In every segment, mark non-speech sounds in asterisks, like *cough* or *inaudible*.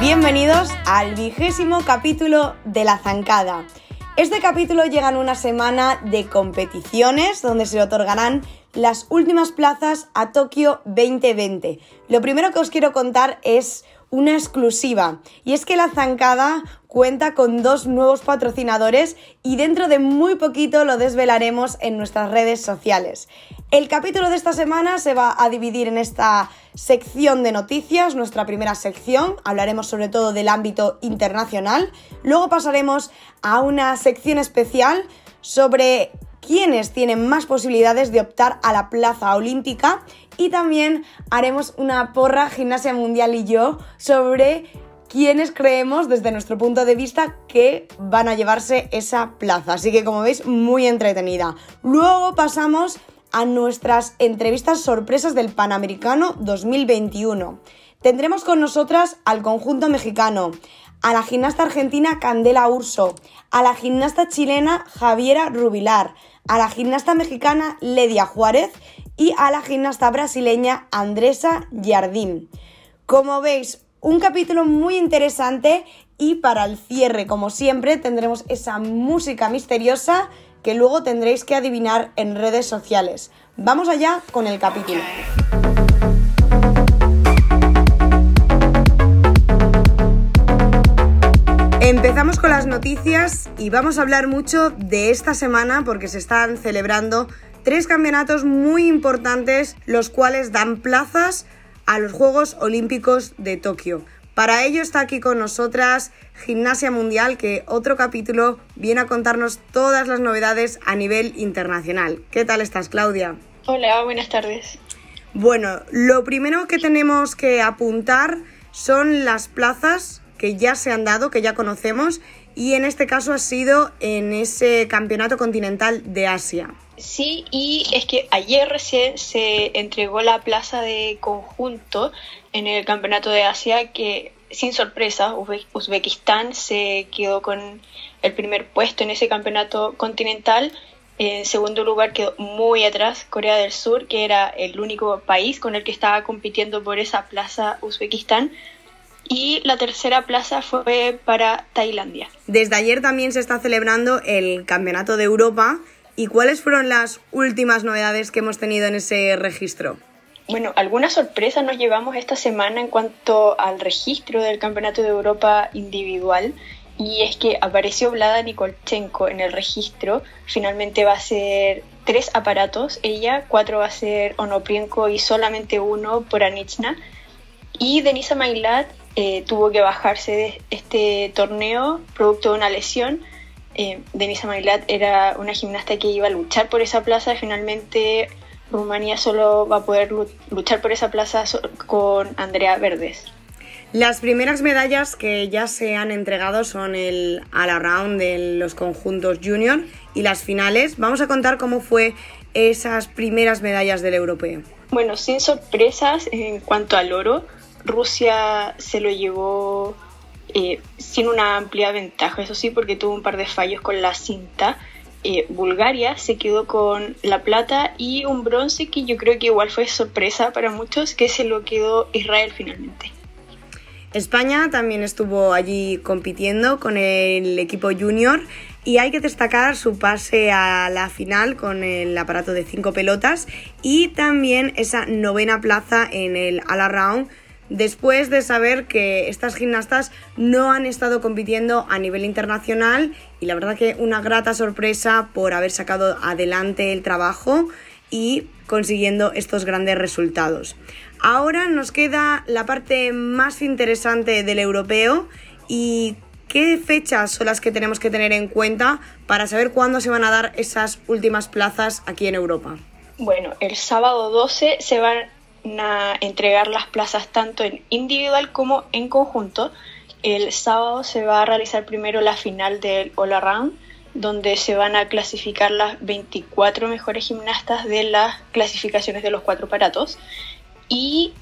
Bienvenidos al vigésimo capítulo de La Zancada. Este capítulo llega en una semana de competiciones donde se otorgarán las últimas plazas a Tokio 2020. Lo primero que os quiero contar es una exclusiva. Y es que la zancada cuenta con dos nuevos patrocinadores y dentro de muy poquito lo desvelaremos en nuestras redes sociales. El capítulo de esta semana se va a dividir en esta sección de noticias, nuestra primera sección, hablaremos sobre todo del ámbito internacional, luego pasaremos a una sección especial sobre quiénes tienen más posibilidades de optar a la plaza olímpica y también haremos una porra gimnasia mundial y yo sobre quiénes creemos desde nuestro punto de vista que van a llevarse esa plaza. Así que como veis, muy entretenida. Luego pasamos a nuestras entrevistas sorpresas del Panamericano 2021. Tendremos con nosotras al conjunto mexicano, a la gimnasta argentina Candela Urso, a la gimnasta chilena Javiera Rubilar, a la gimnasta mexicana Ledia Juárez y a la gimnasta brasileña Andresa Jardín. Como veis, un capítulo muy interesante y para el cierre, como siempre, tendremos esa música misteriosa que luego tendréis que adivinar en redes sociales. Vamos allá con el capítulo. Empezamos con las noticias y vamos a hablar mucho de esta semana porque se están celebrando tres campeonatos muy importantes, los cuales dan plazas a los Juegos Olímpicos de Tokio. Para ello está aquí con nosotras Gimnasia Mundial, que otro capítulo viene a contarnos todas las novedades a nivel internacional. ¿Qué tal estás, Claudia? Hola, buenas tardes. Bueno, lo primero que tenemos que apuntar son las plazas que ya se han dado, que ya conocemos, y en este caso ha sido en ese campeonato continental de Asia. Sí, y es que ayer recién se entregó la plaza de conjunto en el Campeonato de Asia que sin sorpresa Uzbekistán se quedó con el primer puesto en ese campeonato continental. En segundo lugar quedó muy atrás Corea del Sur, que era el único país con el que estaba compitiendo por esa plaza Uzbekistán. Y la tercera plaza fue para Tailandia. Desde ayer también se está celebrando el Campeonato de Europa. ¿Y cuáles fueron las últimas novedades que hemos tenido en ese registro? Bueno, algunas sorpresas nos llevamos esta semana en cuanto al registro del Campeonato de Europa individual y es que apareció Vlada Nikolchenko en el registro. Finalmente va a ser tres aparatos, ella, cuatro va a ser Onoprienko y solamente uno por Anichna. Y Denisa Mailat eh, tuvo que bajarse de este torneo producto de una lesión. Eh, Denisa Mailat era una gimnasta que iba a luchar por esa plaza y finalmente Rumanía solo va a poder luchar por esa plaza con Andrea Verdes. Las primeras medallas que ya se han entregado son el All Around de los conjuntos junior y las finales. Vamos a contar cómo fue esas primeras medallas del europeo. Bueno, sin sorpresas en cuanto al oro, Rusia se lo llevó eh, sin una amplia ventaja, eso sí, porque tuvo un par de fallos con la cinta eh, Bulgaria se quedó con la plata y un bronce que yo creo que igual fue sorpresa para muchos, que se lo quedó Israel finalmente. España también estuvo allí compitiendo con el equipo junior y hay que destacar su pase a la final con el aparato de cinco pelotas y también esa novena plaza en el All Around después de saber que estas gimnastas no han estado compitiendo a nivel internacional y la verdad que una grata sorpresa por haber sacado adelante el trabajo y consiguiendo estos grandes resultados. Ahora nos queda la parte más interesante del europeo y qué fechas son las que tenemos que tener en cuenta para saber cuándo se van a dar esas últimas plazas aquí en Europa. Bueno, el sábado 12 se van a entregar las plazas tanto en individual como en conjunto. El sábado se va a realizar primero la final del All Around, donde se van a clasificar las 24 mejores gimnastas de las clasificaciones de los cuatro aparatos. Y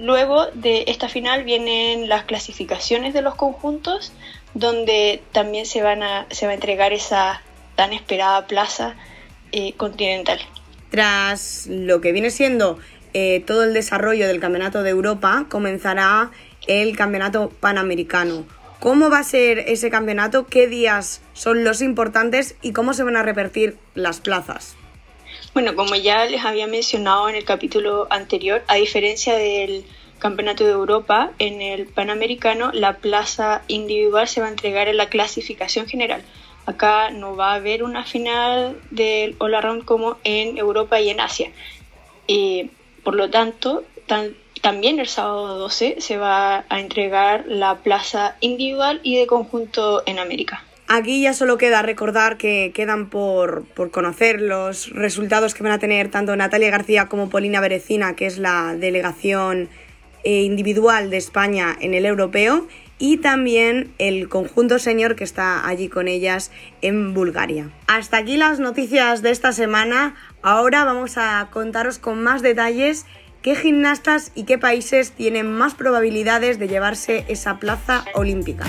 luego de esta final vienen las clasificaciones de los conjuntos, donde también se, van a, se va a entregar esa tan esperada plaza eh, continental. Tras lo que viene siendo eh, todo el desarrollo del Campeonato de Europa, comenzará el Campeonato Panamericano. ¿Cómo va a ser ese campeonato? ¿Qué días son los importantes y cómo se van a repartir las plazas? Bueno, como ya les había mencionado en el capítulo anterior, a diferencia del Campeonato de Europa, en el Panamericano la plaza individual se va a entregar en la clasificación general. Acá no va a haber una final del All Around como en Europa y en Asia. Por lo tanto, también el sábado 12 se va a entregar la plaza individual y de conjunto en América. Aquí ya solo queda recordar que quedan por, por, conocer los resultados que van a tener tanto Natalia García como Polina Berecina, que es la delegación eh, individual de España en el europeo, y también el conjunto señor que está allí con ellas en Bulgaria. Hasta aquí las noticias de esta semana. Ahora vamos a contaros con más detalles qué gimnastas y qué países tienen más probabilidades de llevarse esa plaza olímpica.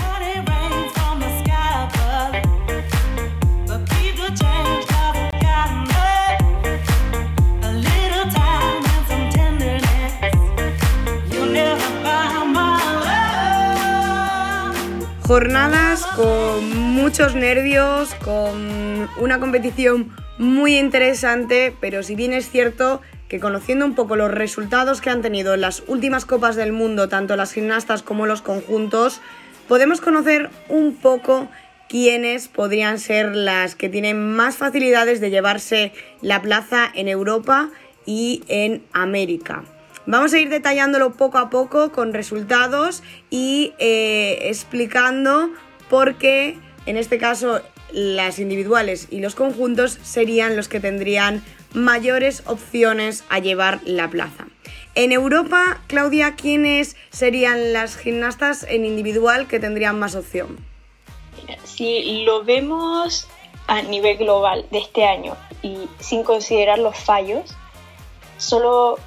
Jornadas con muchos nervios, con una competición muy interesante, pero si bien es cierto que conociendo un poco los resultados que han tenido en las últimas Copas del Mundo, tanto las gimnastas como los conjuntos, podemos conocer un poco quiénes podrían ser las que tienen más facilidades de llevarse la plaza en Europa y en América. Vamos a ir detallándolo poco a poco con resultados y eh, explicando por qué, en este caso, las individuales y los conjuntos serían los que tendrían mayores opciones a llevar la plaza. En Europa, Claudia, ¿quiénes serían las gimnastas en individual que tendrían más opción? Si lo vemos a nivel global de este año y sin considerar los fallos, solo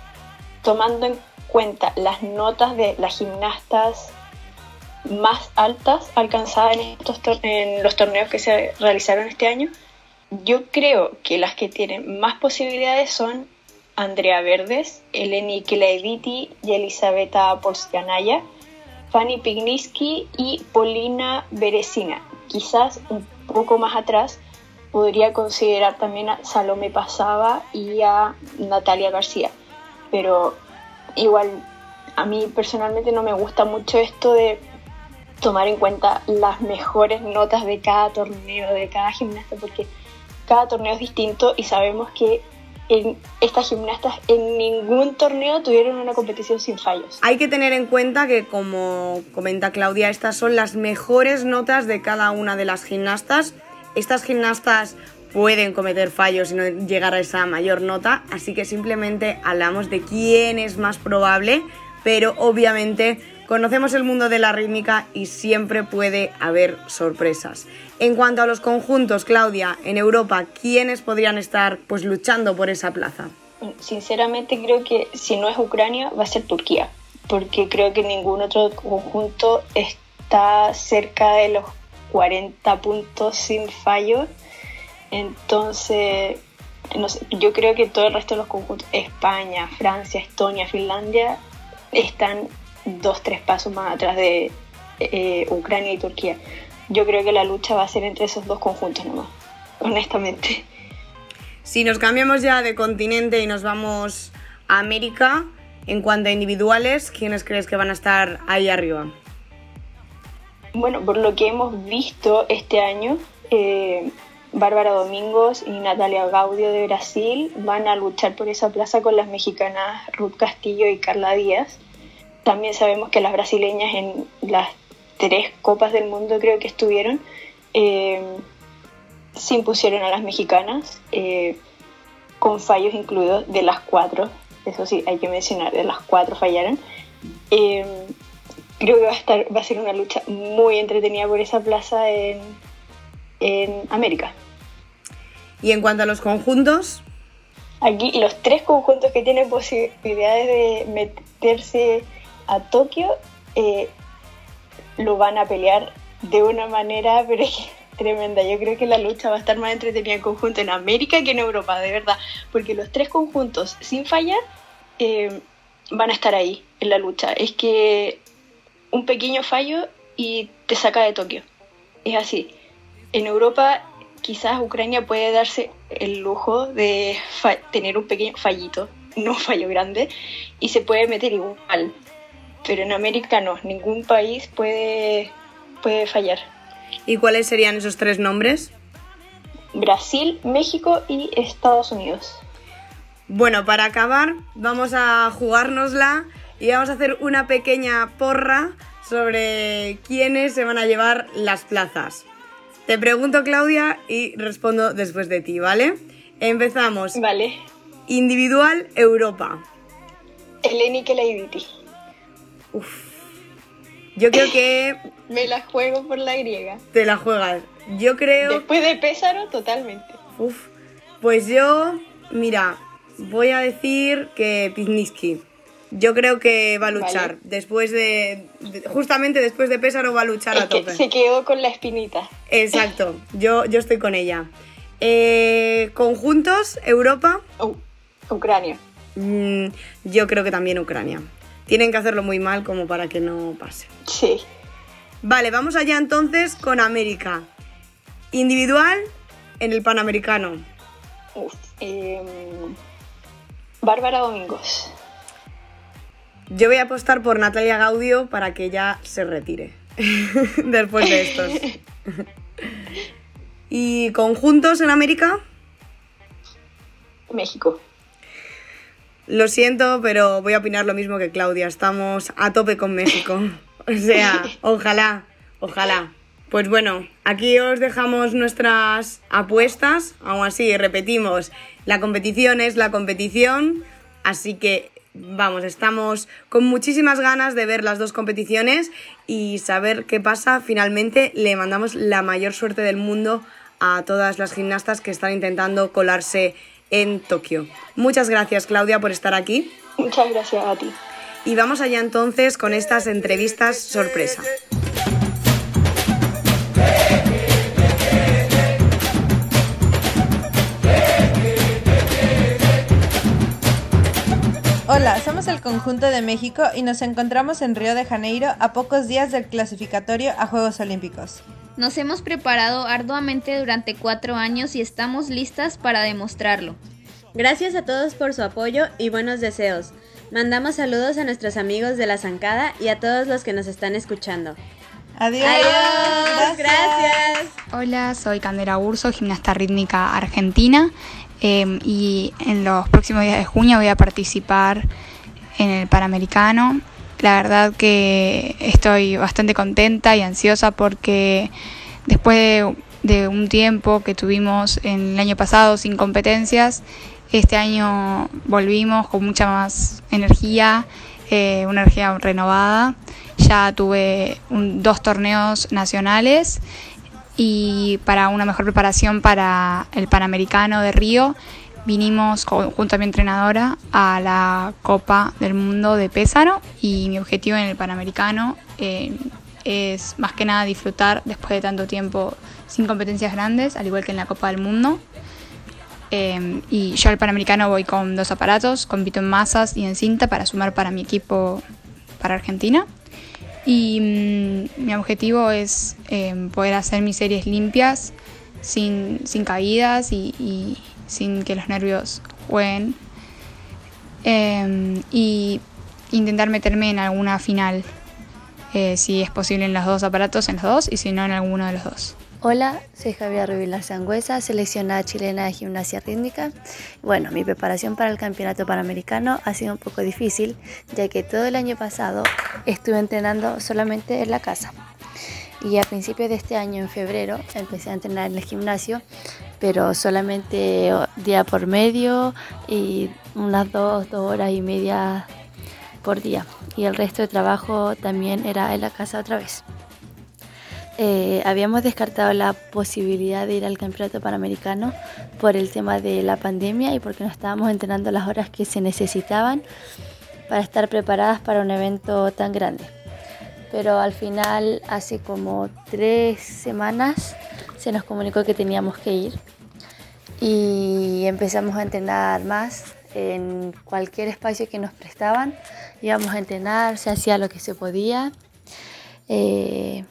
tomando en cuenta las notas de las gimnastas más altas alcanzadas en, estos en los torneos que se realizaron este año, yo creo que las que tienen más posibilidades son Andrea Verdes, Eleni Kilaeviti y Elisabetta Polskianaya, Fanny Pigniski y Polina Beresina. Quizás un poco más atrás podría considerar también a Salome Pasaba y a Natalia García pero igual a mí personalmente no me gusta mucho esto de tomar en cuenta las mejores notas de cada torneo, de cada gimnasta, porque cada torneo es distinto y sabemos que estas gimnastas en ningún torneo tuvieron una competición sin fallos. Hay que tener en cuenta que, como comenta Claudia, estas son las mejores notas de cada una de las gimnastas. Estas gimnastas pueden cometer fallos y no llegar a esa mayor nota, así que simplemente hablamos de quién es más probable, pero obviamente conocemos el mundo de la rítmica y siempre puede haber sorpresas. En cuanto a los conjuntos, Claudia, en Europa, ¿quiénes podrían estar pues luchando por esa plaza? Sinceramente creo que si no es Ucrania va a ser Turquía, porque creo que ningún otro conjunto está cerca de los 40 puntos sin fallos entonces, yo creo que todo el resto de los conjuntos, España, Francia, Estonia, Finlandia, están dos, tres pasos más atrás de eh, Ucrania y Turquía. Yo creo que la lucha va a ser entre esos dos conjuntos nomás, honestamente. Si nos cambiamos ya de continente y nos vamos a América, en cuanto a individuales, ¿quiénes crees que van a estar ahí arriba? Bueno, por lo que hemos visto este año, eh, Bárbara Domingos y Natalia Gaudio de Brasil van a luchar por esa plaza con las mexicanas Ruth Castillo y Carla Díaz. También sabemos que las brasileñas en las tres copas del mundo creo que estuvieron eh, se impusieron a las mexicanas eh, con fallos incluidos de las cuatro. Eso sí, hay que mencionar, de las cuatro fallaron. Eh, creo que va a, estar, va a ser una lucha muy entretenida por esa plaza en, en América. Y en cuanto a los conjuntos. Aquí los tres conjuntos que tienen posibilidades de meterse a Tokio eh, lo van a pelear de una manera, *laughs* pero tremenda. Yo creo que la lucha va a estar más entretenida en conjunto en América que en Europa, de verdad. Porque los tres conjuntos, sin fallar, eh, van a estar ahí en la lucha. Es que un pequeño fallo y te saca de Tokio. Es así. En Europa quizás Ucrania puede darse el lujo de tener un pequeño fallito, *laughs* no un fallo grande, y se puede meter igual. Pero en América no, ningún país puede, puede fallar. ¿Y cuáles serían esos tres nombres? Brasil, México y Estados Unidos. Bueno, para acabar, vamos a jugárnosla y vamos a hacer una pequeña porra sobre quiénes se van a llevar las plazas. Te pregunto, Claudia, y respondo después de ti, ¿vale? Empezamos. Vale. Individual Europa. Eleni Kelaiditi. Uf. Yo creo que. *laughs* Me la juego por la griega. Te la juegas. Yo creo. Después de Pésaro, totalmente. Uf. Pues yo, mira, voy a decir que Pizniski. Yo creo que va a luchar. Después de, Justamente después de Pésaro va a luchar a tope. se quedó con la espinita. Exacto. Yo, yo estoy con ella. Eh, Conjuntos, Europa. Ucrania. Mm, yo creo que también Ucrania. Tienen que hacerlo muy mal como para que no pase. Sí. Vale, vamos allá entonces con América. Individual en el Panamericano. Em, Bárbara Domingos. Yo voy a apostar por Natalia Gaudio para que ya se retire *laughs* después de estos. *laughs* ¿Y conjuntos en América? México. Lo siento, pero voy a opinar lo mismo que Claudia. Estamos a tope con México. O sea, ojalá, ojalá. Pues bueno, aquí os dejamos nuestras apuestas. Aún así, repetimos, la competición es la competición. Así que vamos, estamos con muchísimas ganas de ver las dos competiciones y saber qué pasa. Finalmente le mandamos la mayor suerte del mundo a todas las gimnastas que están intentando colarse en Tokio. Muchas gracias Claudia por estar aquí. Muchas gracias a ti. Y vamos allá entonces con estas entrevistas sorpresa. Hola, somos el conjunto de México y nos encontramos en Río de Janeiro a pocos días del clasificatorio a Juegos Olímpicos. Nos hemos preparado arduamente durante cuatro años y estamos listas para demostrarlo. Gracias a todos por su apoyo y buenos deseos. Mandamos saludos a nuestros amigos de la Zancada y a todos los que nos están escuchando. Adiós. Adiós. Gracias. Hola, soy Candela Urso, gimnasta rítmica argentina. Em, y en los próximos días de junio voy a participar en el Panamericano. La verdad que estoy bastante contenta y ansiosa porque después de, un tiempo que tuvimos en el año pasado sin competencias, este año volvimos con mucha más energía, eh, una energía renovada. Ya tuve dos torneos nacionales y para una mejor preparación para el Panamericano de Río vinimos junto a mi entrenadora a la Copa del Mundo de Pésaro y mi objetivo en el Panamericano eh, es más que nada disfrutar después de tanto tiempo sin competencias grandes, al igual que en la Copa del Mundo. Eh, y yo al Panamericano voy con dos aparatos, compito en masas y en cinta para sumar para mi equipo para Argentina. Y mm, mi objetivo es em, poder hacer mis series limpias, sin, caídas y, sin que los nervios jueguen. Em, y intentar meterme en alguna final, eh, si es posible en los dos aparatos, en los dos, y si no en alguno de los dos. Hola, soy Javier Rubila Sangüesa, seleccionada chilena de gimnasia rítmica. Bueno, mi preparación para el campeonato panamericano ha sido un poco difícil, ya que todo el año pasado estuve entrenando solamente en la casa. Y a principios de este año, en febrero, empecé a entrenar en el gimnasio, pero solamente día por medio y unas dos, dos horas y media por día. Y el resto de trabajo también era en la casa otra vez. Eh, habíamos descartado la posibilidad de ir al campeonato panamericano por el tema de la pandemia y porque no estábamos entrenando las horas que se necesitaban para estar preparadas para un evento tan grande. Pero al final, hace como tres semanas, se nos comunicó que teníamos que ir y empezamos a entrenar más en cualquier espacio que nos prestaban. Íbamos a entrenar, se hacía lo que se podía. Eh,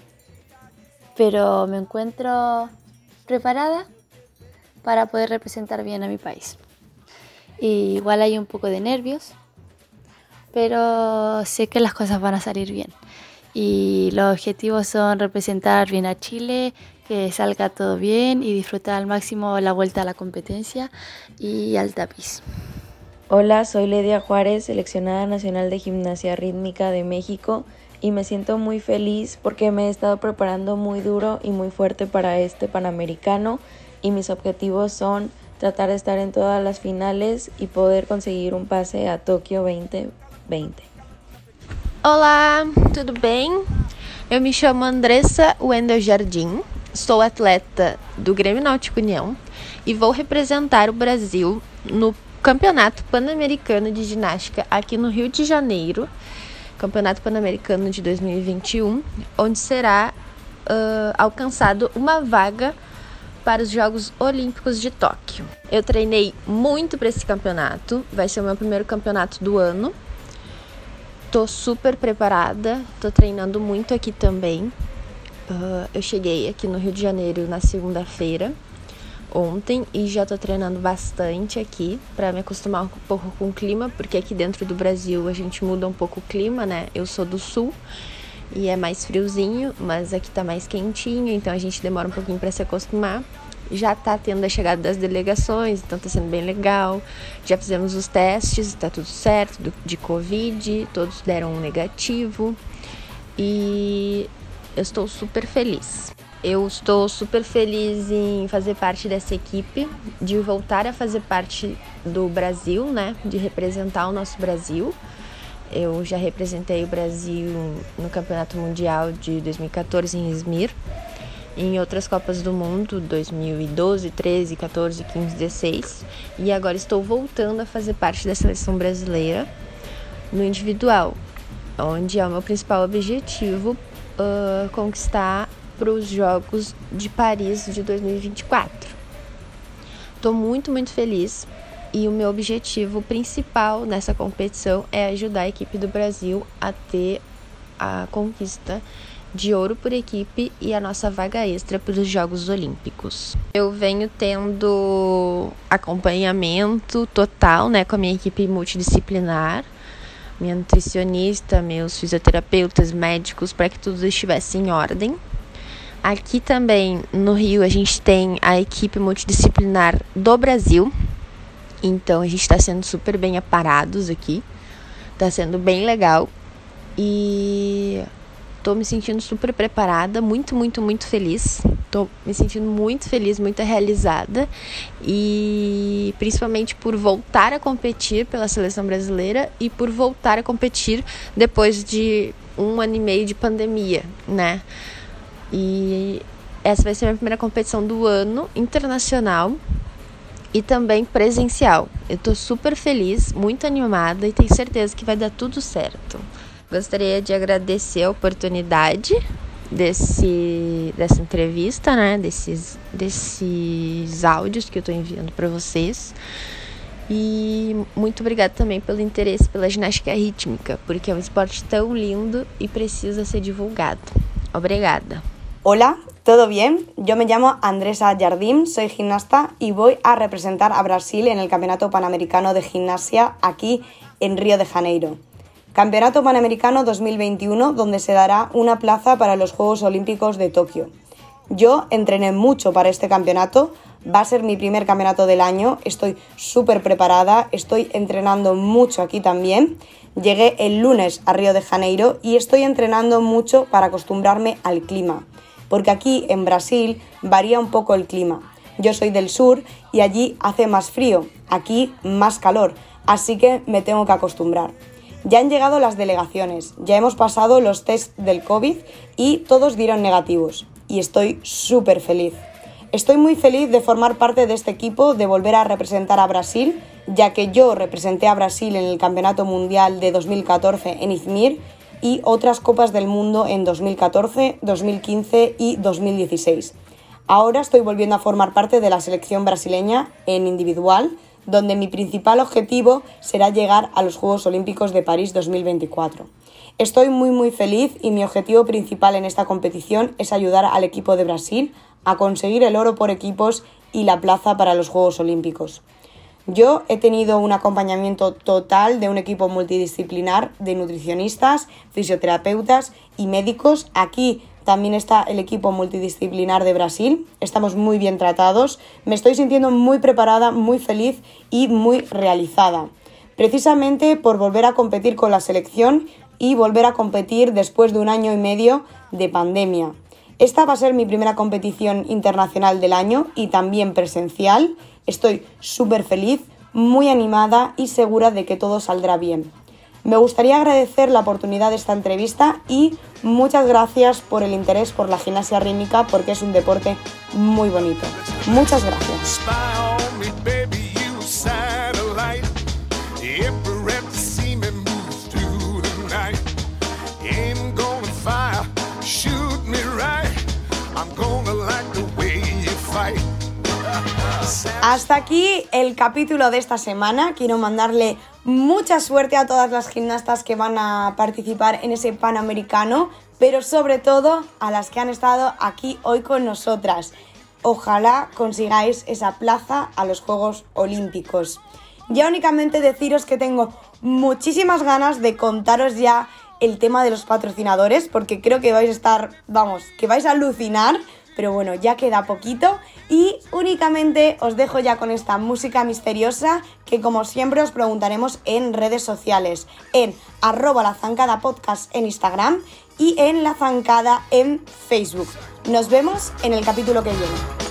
pero me encuentro preparada para poder representar bien a mi país. igual hay un poco de nervios, pero sé que las cosas van a salir bien. Y los objetivos son representar bien a Chile, que salga todo bien y disfrutar al máximo la vuelta a la competencia y al tapiz. Hola, soy Ledia Juárez, seleccionada nacional de gimnasia rítmica de México y me siento muy feliz porque me he estado preparando muy duro y muy fuerte para este Panamericano y mis objetivos son tratar de estar en todas las finales y poder conseguir un pase a Tokio 2020. Olá, tudo bem? Eu me chamo Andressa Wendel Jardim, sou atleta do Grêmio Náutico União e vou representar o Brasil no Campeonato Pan-Americano de Ginástica aqui no Rio de Janeiro, Campeonato Pan-Americano de 2021, onde será uh, alcançado uma vaga para os Jogos Olímpicos de Tóquio. Eu treinei muito para esse campeonato, vai ser o meu primeiro campeonato do ano. Tô super preparada, tô treinando muito aqui também. Uh, eu cheguei aqui no Rio de Janeiro na segunda-feira ontem e já tô treinando bastante aqui para me acostumar um pouco com o clima, porque aqui dentro do Brasil a gente muda um pouco o clima, né? Eu sou do sul e é mais friozinho, mas aqui tá mais quentinho, então a gente demora um pouquinho para se acostumar. Já tá tendo a chegada das delegações, então tá sendo bem legal. Já fizemos os testes, tá tudo certo de Covid, todos deram um negativo e eu estou super feliz. Eu estou super feliz em fazer parte dessa equipe, de voltar a fazer parte do Brasil, né? De representar o nosso Brasil. Eu já representei o Brasil no Campeonato Mundial de 2014 em Izmir, em outras Copas do Mundo, 2012, 13, 14, 15, 16, e agora estou voltando a fazer parte da seleção brasileira no individual, onde é o meu principal objetivo uh, conquistar para os Jogos de Paris de 2024. Estou muito, muito feliz e o meu objetivo principal nessa competição é ajudar a equipe do Brasil a ter a conquista de ouro por equipe e a nossa vaga extra para os Jogos Olímpicos. Eu venho tendo acompanhamento total né, com a minha equipe multidisciplinar, minha nutricionista, meus fisioterapeutas, médicos, para que tudo estivesse em ordem. Aqui também no Rio a gente tem a equipe multidisciplinar do Brasil. Então a gente está sendo super bem aparados aqui. Está sendo bem legal. E tô me sentindo super preparada, muito, muito, muito feliz. Tô me sentindo muito feliz, muito realizada. E principalmente por voltar a competir pela seleção brasileira e por voltar a competir depois de um ano e meio de pandemia, né? E essa vai ser a minha primeira competição do ano internacional e também presencial. Eu tô super feliz, muito animada e tenho certeza que vai dar tudo certo. Gostaria de agradecer a oportunidade desse dessa entrevista, né, desses desses áudios que eu tô enviando para vocês. E muito obrigada também pelo interesse pela ginástica rítmica, porque é um esporte tão lindo e precisa ser divulgado. Obrigada. Hola, ¿todo bien? Yo me llamo Andresa Jardim, soy gimnasta y voy a representar a Brasil en el Campeonato Panamericano de Gimnasia aquí en Río de Janeiro. Campeonato Panamericano 2021 donde se dará una plaza para los Juegos Olímpicos de Tokio. Yo entrené mucho para este campeonato, va a ser mi primer campeonato del año, estoy súper preparada, estoy entrenando mucho aquí también. Llegué el lunes a Río de Janeiro y estoy entrenando mucho para acostumbrarme al clima porque aquí en Brasil varía un poco el clima. Yo soy del sur y allí hace más frío, aquí más calor, así que me tengo que acostumbrar. Ya han llegado las delegaciones, ya hemos pasado los test del COVID y todos dieron negativos y estoy súper feliz. Estoy muy feliz de formar parte de este equipo, de volver a representar a Brasil, ya que yo representé a Brasil en el Campeonato Mundial de 2014 en Izmir y otras Copas del Mundo en 2014, 2015 y 2016. Ahora estoy volviendo a formar parte de la selección brasileña en individual, donde mi principal objetivo será llegar a los Juegos Olímpicos de París 2024. Estoy muy muy feliz y mi objetivo principal en esta competición es ayudar al equipo de Brasil a conseguir el oro por equipos y la plaza para los Juegos Olímpicos. Yo he tenido un acompañamiento total de un equipo multidisciplinar de nutricionistas, fisioterapeutas y médicos. Aquí también está el equipo multidisciplinar de Brasil. Estamos muy bien tratados. Me estoy sintiendo muy preparada, muy feliz y muy realizada. Precisamente por volver a competir con la selección y volver a competir después de un año y medio de pandemia. Esta va a ser mi primera competición internacional del año y también presencial. Estoy súper feliz, muy animada y segura de que todo saldrá bien. Me gustaría agradecer la oportunidad de esta entrevista y muchas gracias por el interés por la gimnasia rítmica porque es un deporte muy bonito. Muchas gracias. Hasta aquí el capítulo de esta semana. Quiero mandarle mucha suerte a todas las gimnastas que van a participar en ese Panamericano, pero sobre todo a las que han estado aquí hoy con nosotras. Ojalá consigáis esa plaza a los Juegos Olímpicos. Ya únicamente deciros que tengo muchísimas ganas de contaros ya el tema de los patrocinadores, porque creo que vais a estar, vamos, que vais a alucinar pero bueno, ya queda poquito y únicamente os dejo ya con esta música misteriosa que como siempre os preguntaremos en redes sociales, en arroba la zancada podcast en Instagram y en la zancada en Facebook. Nos vemos en el capítulo que viene.